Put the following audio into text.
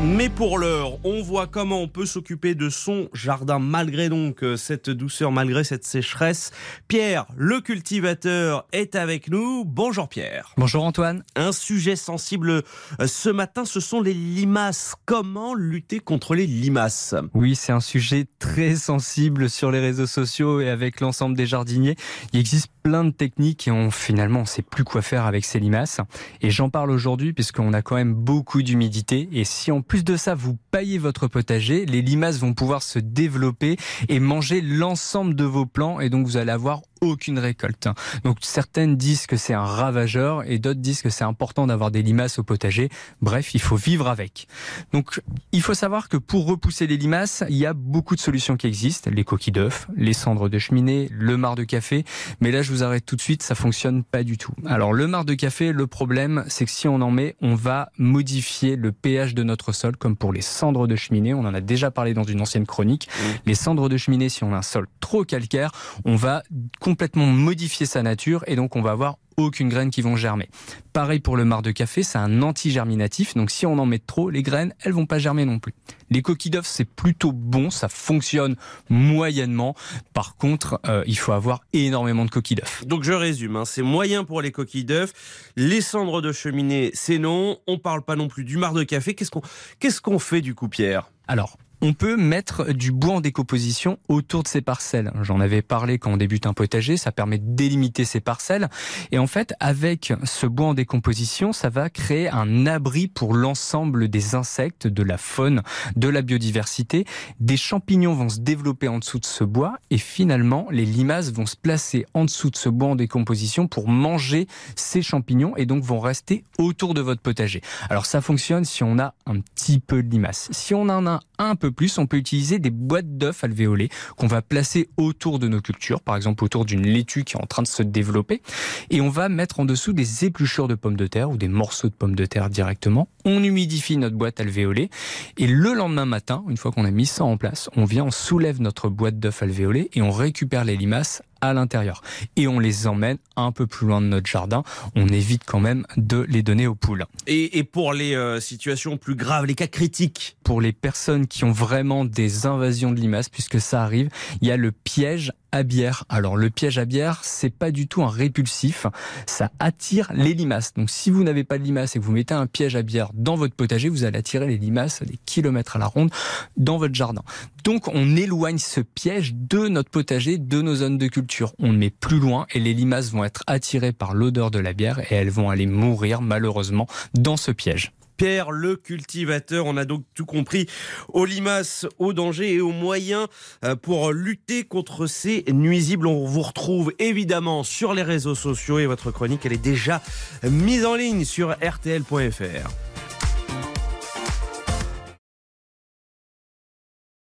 Mais pour l'heure, on voit comment on peut s'occuper de son jardin malgré donc euh, cette douceur, malgré cette sécheresse. Pierre, le cultivateur, est avec nous. Bonjour Pierre. Bonjour Antoine. Un sujet sensible euh, ce matin, ce sont les limaces. Comment lutter contre les limaces? Oui, c'est un sujet très sensible sur les réseaux sociaux et avec l'ensemble des jardiniers. Il existe plein de techniques et on, finalement on ne sait plus quoi faire avec ces limaces. Et j'en parle aujourd'hui puisqu'on a quand même beaucoup d'humidité et si en plus de ça vous paillez votre potager, les limaces vont pouvoir se développer et manger l'ensemble de vos plants et donc vous allez avoir aucune récolte. Donc certaines disent que c'est un ravageur et d'autres disent que c'est important d'avoir des limaces au potager. Bref, il faut vivre avec. Donc il faut savoir que pour repousser les limaces, il y a beaucoup de solutions qui existent. Les coquilles d'œufs, les cendres de cheminée, le marc de café. Mais là, je vous arrête tout de suite, ça fonctionne pas du tout. Alors le marc de café, le problème, c'est que si on en met, on va modifier le pH de notre sol, comme pour les cendres de cheminée. On en a déjà parlé dans une ancienne chronique. Les cendres de cheminée, si on a un sol trop calcaire, on va complètement modifier sa nature et donc on va avoir aucune graine qui vont germer. Pareil pour le marc de café, c'est un anti-germinatif, donc si on en met trop, les graines, elles vont pas germer non plus. Les coquilles d'œufs, c'est plutôt bon, ça fonctionne moyennement. Par contre, euh, il faut avoir énormément de coquilles d'œufs. Donc je résume, hein, c'est moyen pour les coquilles d'œufs. Les cendres de cheminée, c'est non. On parle pas non plus du marc de café. Qu'est-ce qu'on qu'est-ce qu'on fait du coup, Pierre? Alors, on peut mettre du bois en décomposition autour de ces parcelles. J'en avais parlé quand on débute un potager, ça permet de délimiter ces parcelles. Et en fait, avec ce bois en décomposition, ça va créer un abri pour l'ensemble des insectes, de la faune, de la biodiversité. Des champignons vont se développer en dessous de ce bois et finalement, les limaces vont se placer en dessous de ce bois en décomposition pour manger ces champignons et donc vont rester autour de votre potager. Alors ça fonctionne si on a un petit peu de limaces. Si on en a un peu plus, on peut utiliser des boîtes d'œufs alvéolées qu'on va placer autour de nos cultures, par exemple autour d'une laitue qui est en train de se développer, et on va mettre en dessous des épluchures de pommes de terre ou des morceaux de pommes de terre directement. On humidifie notre boîte alvéolée, et le lendemain matin, une fois qu'on a mis ça en place, on vient, on soulève notre boîte d'œufs alvéolée et on récupère les limaces à l'intérieur. Et on les emmène un peu plus loin de notre jardin. On évite quand même de les donner aux poules. Et, pour les euh, situations plus graves, les cas critiques? Pour les personnes qui ont vraiment des invasions de limaces, puisque ça arrive, il y a le piège à bière. Alors le piège à bière, c'est pas du tout un répulsif, ça attire les limaces. Donc si vous n'avez pas de limaces et que vous mettez un piège à bière dans votre potager, vous allez attirer les limaces des kilomètres à la ronde dans votre jardin. Donc on éloigne ce piège de notre potager, de nos zones de culture. On le met plus loin et les limaces vont être attirées par l'odeur de la bière et elles vont aller mourir malheureusement dans ce piège. Pierre le cultivateur. On a donc tout compris aux limaces, aux dangers et aux moyens euh, pour lutter contre ces nuisibles. On vous retrouve évidemment sur les réseaux sociaux et votre chronique, elle est déjà mise en ligne sur rtl.fr.